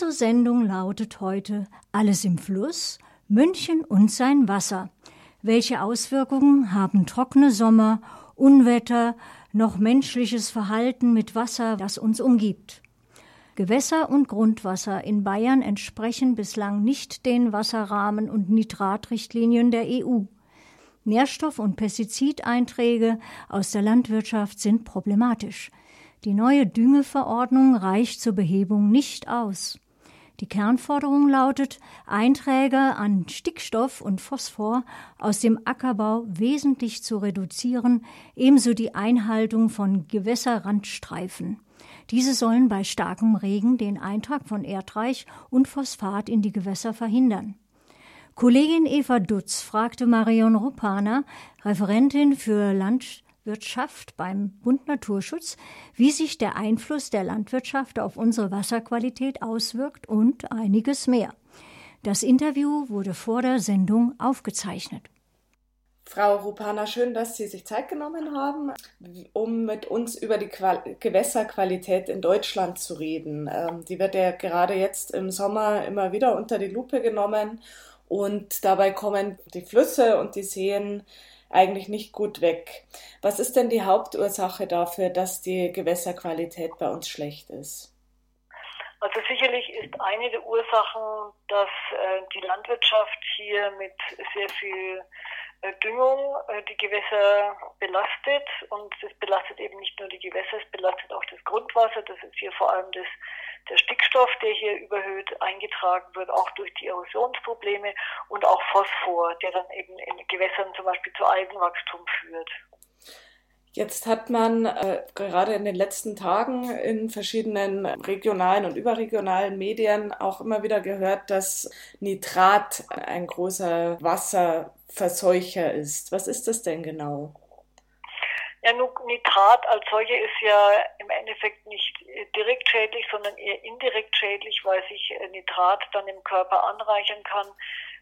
Unsere Sendung lautet heute Alles im Fluss, München und sein Wasser. Welche Auswirkungen haben trockene Sommer, Unwetter, noch menschliches Verhalten mit Wasser, das uns umgibt? Gewässer und Grundwasser in Bayern entsprechen bislang nicht den Wasserrahmen und Nitratrichtlinien der EU. Nährstoff- und Pestizideinträge aus der Landwirtschaft sind problematisch. Die neue Düngeverordnung reicht zur Behebung nicht aus. Die Kernforderung lautet, Einträge an Stickstoff und Phosphor aus dem Ackerbau wesentlich zu reduzieren, ebenso die Einhaltung von Gewässerrandstreifen. Diese sollen bei starkem Regen den Eintrag von Erdreich und Phosphat in die Gewässer verhindern. Kollegin Eva Dutz fragte Marion Rupana, Referentin für Landwirtschaft beim Bund Naturschutz, wie sich der Einfluss der Landwirtschaft auf unsere Wasserqualität auswirkt und einiges mehr. Das Interview wurde vor der Sendung aufgezeichnet. Frau Rupana, schön, dass Sie sich Zeit genommen haben, um mit uns über die Qual Gewässerqualität in Deutschland zu reden. Ähm, die wird ja gerade jetzt im Sommer immer wieder unter die Lupe genommen und dabei kommen die Flüsse und die Seen eigentlich nicht gut weg. Was ist denn die Hauptursache dafür, dass die Gewässerqualität bei uns schlecht ist? Also sicherlich ist eine der Ursachen, dass äh, die Landwirtschaft hier mit sehr viel Düngung äh, die Gewässer belastet und es belastet eben nicht nur die Gewässer, es belastet auch das Grundwasser. Das ist hier vor allem das der Stickstoff, der hier überhöht eingetragen wird, auch durch die Erosionsprobleme und auch Phosphor, der dann eben in Gewässern zum Beispiel zu Algenwachstum führt. Jetzt hat man äh, gerade in den letzten Tagen in verschiedenen regionalen und überregionalen Medien auch immer wieder gehört, dass Nitrat ein großer Wasserverseucher ist. Was ist das denn genau? Ja, Nitrat als solche ist ja im Endeffekt nicht direkt schädlich, sondern eher indirekt schädlich, weil sich äh, Nitrat dann im Körper anreichern kann.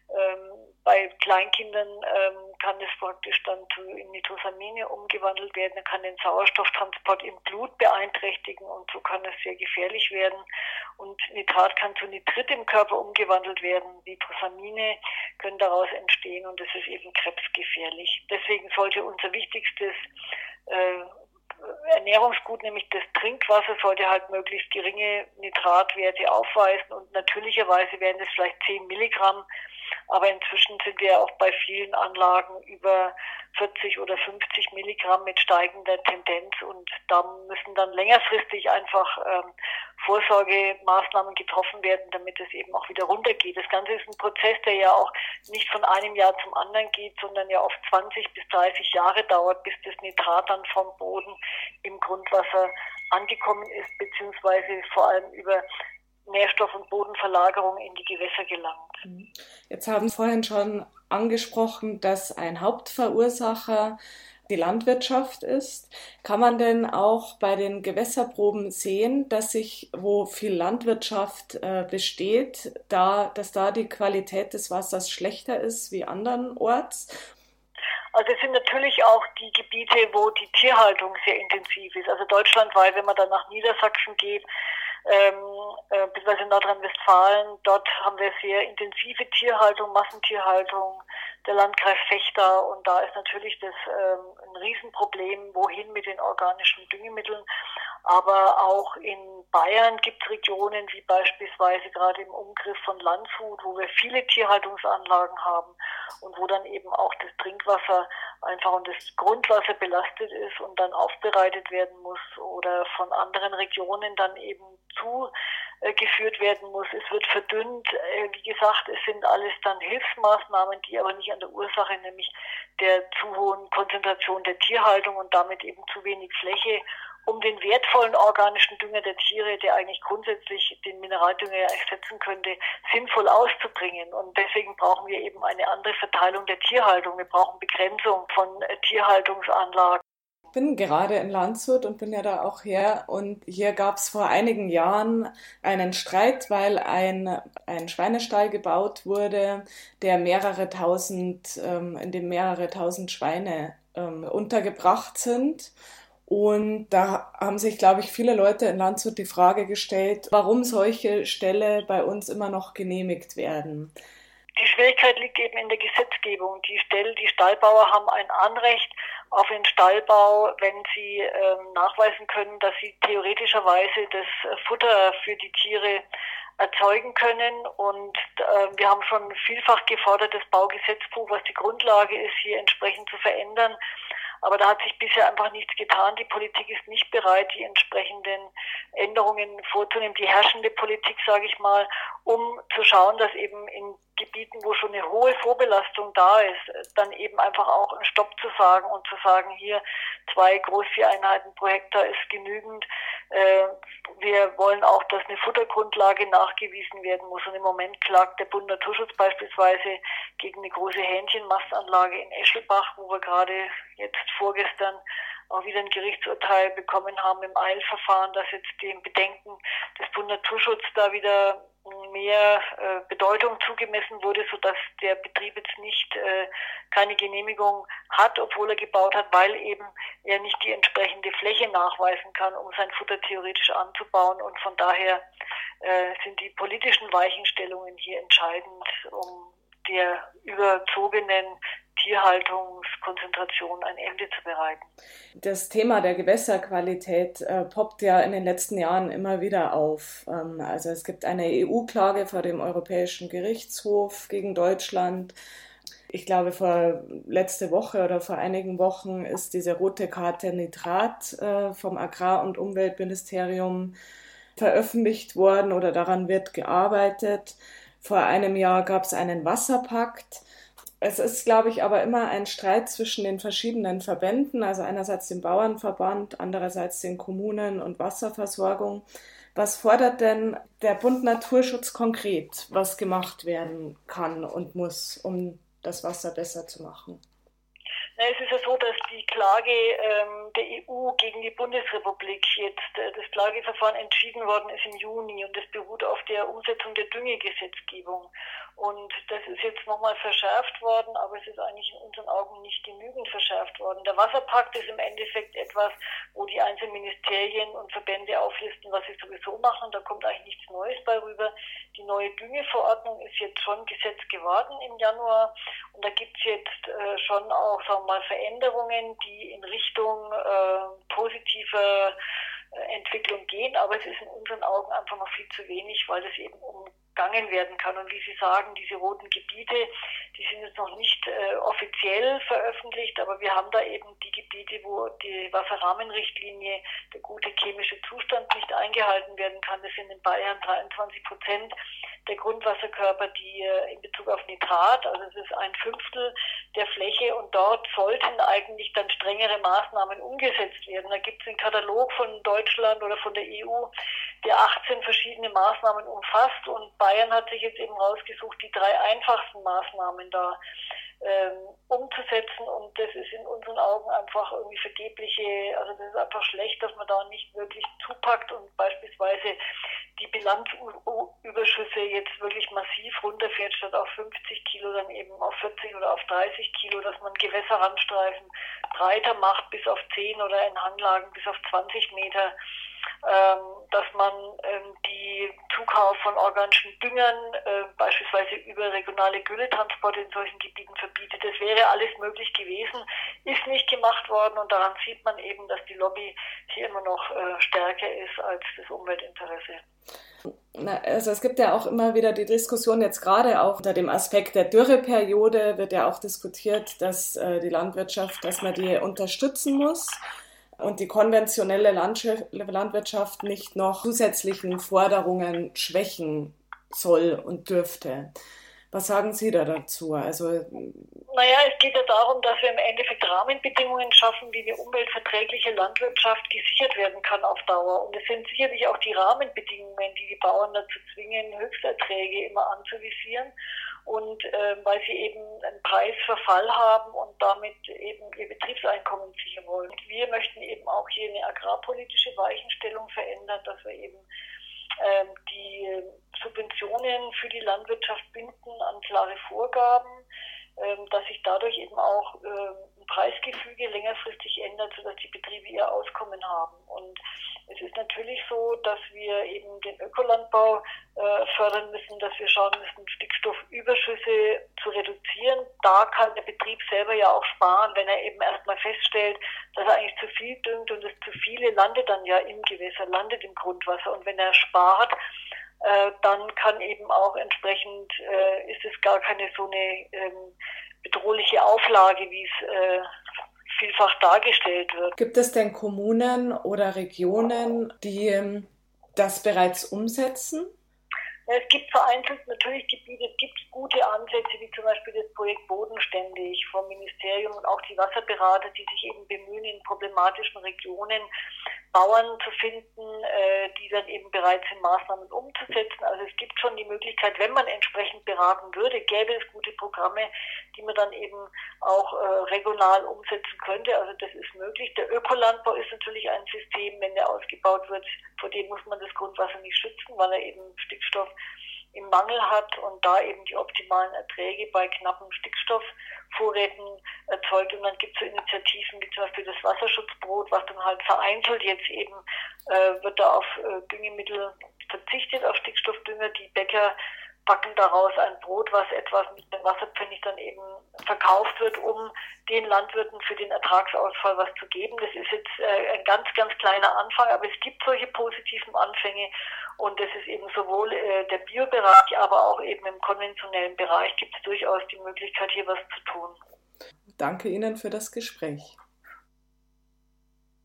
Ähm, bei Kleinkindern ähm, kann es praktisch dann zu Nitrosamine umgewandelt werden, kann den Sauerstofftransport im Blut beeinträchtigen und so kann es sehr gefährlich werden. Und Nitrat kann zu Nitrit im Körper umgewandelt werden. Nitrosamine können daraus entstehen und es ist eben krebsgefährlich. Deswegen sollte unser wichtigstes äh, Ernährungsgut, nämlich das Trinkwasser, sollte halt möglichst geringe Nitratwerte aufweisen und natürlicherweise wären es vielleicht 10 Milligramm aber inzwischen sind wir auch bei vielen Anlagen über 40 oder 50 Milligramm mit steigender Tendenz und da müssen dann längerfristig einfach ähm, Vorsorgemaßnahmen getroffen werden, damit es eben auch wieder runtergeht. Das Ganze ist ein Prozess, der ja auch nicht von einem Jahr zum anderen geht, sondern ja oft 20 bis 30 Jahre dauert, bis das Nitrat dann vom Boden im Grundwasser angekommen ist, beziehungsweise vor allem über Nährstoff- und Bodenverlagerung in die Gewässer gelangt. Mhm. Jetzt haben Sie vorhin schon angesprochen, dass ein Hauptverursacher die Landwirtschaft ist. Kann man denn auch bei den Gewässerproben sehen, dass sich, wo viel Landwirtschaft äh, besteht, da, dass da die Qualität des Wassers schlechter ist wie andernorts? Also es sind natürlich auch die Gebiete, wo die Tierhaltung sehr intensiv ist. Also deutschlandweit, wenn man dann nach Niedersachsen geht, ähm, äh, beziehungsweise Nordrhein-Westfalen. Dort haben wir sehr intensive Tierhaltung, Massentierhaltung, der Landkreis Fechter und da ist natürlich das ähm, ein Riesenproblem, wohin mit den organischen Düngemitteln. Aber auch in Bayern gibt es Regionen wie beispielsweise gerade im Umgriff von Landshut, wo wir viele Tierhaltungsanlagen haben und wo dann eben auch das Trinkwasser einfach und das Grundwasser belastet ist und dann aufbereitet werden muss oder von anderen Regionen dann eben zugeführt werden muss. Es wird verdünnt. Äh, wie gesagt, es sind alles dann Hilfsmaßnahmen, die aber nicht an der Ursache, nämlich der zu hohen Konzentration der Tierhaltung und damit eben zu wenig Fläche um den wertvollen organischen Dünger der Tiere, der eigentlich grundsätzlich den Mineraldünger ersetzen könnte, sinnvoll auszubringen. Und deswegen brauchen wir eben eine andere Verteilung der Tierhaltung. Wir brauchen Begrenzung von äh, Tierhaltungsanlagen. Bin gerade in Landshut und bin ja da auch her. Und hier gab es vor einigen Jahren einen Streit, weil ein, ein Schweinestall gebaut wurde, der mehrere tausend, ähm, in dem mehrere tausend Schweine ähm, untergebracht sind. Und da haben sich, glaube ich, viele Leute in Landshut die Frage gestellt, warum solche Ställe bei uns immer noch genehmigt werden. Die Schwierigkeit liegt eben in der Gesetzgebung. Die Ställ, die Stallbauer haben ein Anrecht auf den Stallbau, wenn sie ähm, nachweisen können, dass sie theoretischerweise das Futter für die Tiere erzeugen können. Und äh, wir haben schon vielfach gefordert, das Baugesetzbuch, was die Grundlage ist, hier entsprechend zu verändern. Aber da hat sich bisher einfach nichts getan. Die Politik ist nicht bereit, die entsprechenden Änderungen vorzunehmen, die herrschende Politik, sage ich mal, um zu schauen, dass eben in Gebieten, wo schon eine hohe Vorbelastung da ist, dann eben einfach auch einen Stopp zu sagen und zu sagen, hier zwei Großvieheinheiten pro Hektar ist genügend. Äh, wir wollen auch, dass eine Futtergrundlage nachgewiesen werden muss. Und im Moment klagt der Bund Naturschutz beispielsweise gegen eine große Hähnchenmastanlage in Eschelbach, wo wir gerade jetzt vorgestern auch wieder ein Gerichtsurteil bekommen haben im Eilverfahren, dass jetzt dem Bedenken des Bund Naturschutz da wieder mehr äh, Bedeutung zugemessen wurde, sodass der Betrieb jetzt nicht äh, keine Genehmigung hat, obwohl er gebaut hat, weil eben er nicht die entsprechende Fläche nachweisen kann, um sein Futter theoretisch anzubauen. Und von daher äh, sind die politischen Weichenstellungen hier entscheidend, um der überzogenen Tierhaltungskonzentration ein Ende zu bereiten. Das Thema der Gewässerqualität äh, poppt ja in den letzten Jahren immer wieder auf. Ähm, also es gibt eine EU-Klage vor dem Europäischen Gerichtshof gegen Deutschland. Ich glaube, vor letzte Woche oder vor einigen Wochen ist diese rote Karte Nitrat äh, vom Agrar- und Umweltministerium veröffentlicht worden oder daran wird gearbeitet. Vor einem Jahr gab es einen Wasserpakt. Es ist, glaube ich, aber immer ein Streit zwischen den verschiedenen Verbänden, also einerseits dem Bauernverband, andererseits den Kommunen und Wasserversorgung. Was fordert denn der Bund Naturschutz konkret, was gemacht werden kann und muss, um das Wasser besser zu machen? Es ist ja so, dass die Klage ähm, der EU gegen die Bundesrepublik jetzt, äh, das Klageverfahren entschieden worden ist im Juni und es beruht auf der Umsetzung der Düngegesetzgebung. Und das ist jetzt nochmal verschärft worden, aber es ist eigentlich in unseren Augen nicht genügend verschärft worden. Der Wasserpakt ist im Endeffekt etwas, wo die einzelnen Ministerien und Verbände auflisten, was sie sowieso machen. Da kommt eigentlich nichts Neues bei rüber. Die neue Düngeverordnung ist jetzt schon Gesetz geworden im Januar und da gibt es jetzt äh, schon auch, sagen wir mal, Veränderungen, die in Richtung äh, positiver äh, Entwicklung gehen, aber es ist in unseren Augen einfach noch viel zu wenig, weil es eben umgangen werden kann. Und wie Sie sagen, diese roten Gebiete, die sind jetzt noch nicht äh, offiziell veröffentlicht, aber wir haben da eben die Gebiete, wo die Wasserrahmenrichtlinie, der gute chemische Zustand nicht eingehalten werden kann. Das sind in Bayern 23 Prozent der Grundwasserkörper, die äh, in Bezug auf Nitrat, also es ist ein Fünftel der Fläche und dort sollten eigentlich dann strengere Maßnahmen umgesetzt werden. Da gibt es einen Katalog von Deutschland oder von der EU, der 18 verschiedene Maßnahmen umfasst. Und Bayern hat sich jetzt eben rausgesucht, die drei einfachsten Maßnahmen da ähm, umzusetzen. Und das ist in unseren Augen einfach irgendwie vergebliche, also das ist einfach schlecht, dass man da nicht wirklich zupackt und beispielsweise die Bilanzüberschüsse jetzt wirklich massiv runterfährt, statt auf 50 Kilo dann eben auf 40 oder auf 30 Kilo, dass man Gewässerrandstreifen breiter macht bis auf 10 oder in Hanglagen bis auf 20 Meter dass man ähm, die Zukauf von organischen Düngern äh, beispielsweise über regionale Gülletransporte in solchen Gebieten verbietet. Das wäre alles möglich gewesen, ist nicht gemacht worden und daran sieht man eben, dass die Lobby hier immer noch äh, stärker ist als das Umweltinteresse. Na, also es gibt ja auch immer wieder die Diskussion, jetzt gerade auch unter dem Aspekt der Dürreperiode wird ja auch diskutiert, dass äh, die Landwirtschaft, dass man die unterstützen muss und die konventionelle Landwirtschaft nicht noch zusätzlichen Forderungen schwächen soll und dürfte. Was sagen Sie da dazu? Also, naja, es geht ja darum, dass wir im Endeffekt Rahmenbedingungen schaffen, wie eine umweltverträgliche Landwirtschaft gesichert werden kann auf Dauer. Und es sind sicherlich auch die Rahmenbedingungen, die die Bauern dazu zwingen, Höchsterträge immer anzuvisieren und äh, weil sie eben einen Preisverfall haben und damit eben ihr Betriebseinkommen sichern wollen. Und wir möchten eben auch hier eine agrarpolitische Weichenstellung verändern, dass wir eben ähm, die Subventionen für die Landwirtschaft binden an klare Vorgaben, ähm, dass sich dadurch eben auch ein Preisgefüge längerfristig ändert, sodass die Betriebe ihr Auskommen haben. Und es ist natürlich so, dass wir eben den Ökolandbau äh, fördern müssen, dass wir schauen müssen, Stickstoffüberschüsse zu reduzieren. Da kann der Betrieb selber ja auch sparen, wenn er eben erstmal feststellt, dass er eigentlich zu viel düngt und es zu viele landet dann ja im Gewässer, landet im Grundwasser. Und wenn er spart, äh, dann kann eben auch entsprechend, äh, ist es gar keine so eine ähm, bedrohliche Auflage, wie es äh, vielfach dargestellt wird. Gibt es denn Kommunen oder Regionen, die ähm, das bereits umsetzen? Es gibt vereinzelt natürlich Gebiete, es gibt gute Ansätze, wie zum Beispiel das Projekt Bodenständig vom Ministerium und auch die Wasserberater, die sich eben bemühen, in problematischen Regionen Bauern zu finden, äh, die dann eben bereit sind, Maßnahmen umzusetzen. Also es gibt schon die Möglichkeit, wenn man entsprechend beraten würde, gäbe es gute Programme, die man dann eben auch äh, regional umsetzen könnte. Also das ist möglich. Der Ökolandbau ist natürlich ein System, wenn der ausgebaut wird, vor dem muss man das Grundwasser nicht schützen, weil er eben Stickstoff im Mangel hat und da eben die optimalen Erträge bei knappen Stickstoffvorräten erzeugt. Und dann gibt es so Initiativen wie zum Beispiel das Wasserschutzbrot, was dann halt vereinzelt jetzt eben äh, wird da auf äh, Düngemittel verzichtet, auf Stickstoffdünger. Die Bäcker backen daraus ein Brot, was etwas mit dem Wasserpfennig dann eben verkauft wird, um den Landwirten für den Ertragsausfall was zu geben. Das ist jetzt äh, ein ganz, ganz kleiner Anfang, aber es gibt solche positiven Anfänge und das ist eben sowohl äh, der Biobereich, aber auch eben im konventionellen Bereich gibt es durchaus die Möglichkeit, hier was zu tun. Danke Ihnen für das Gespräch.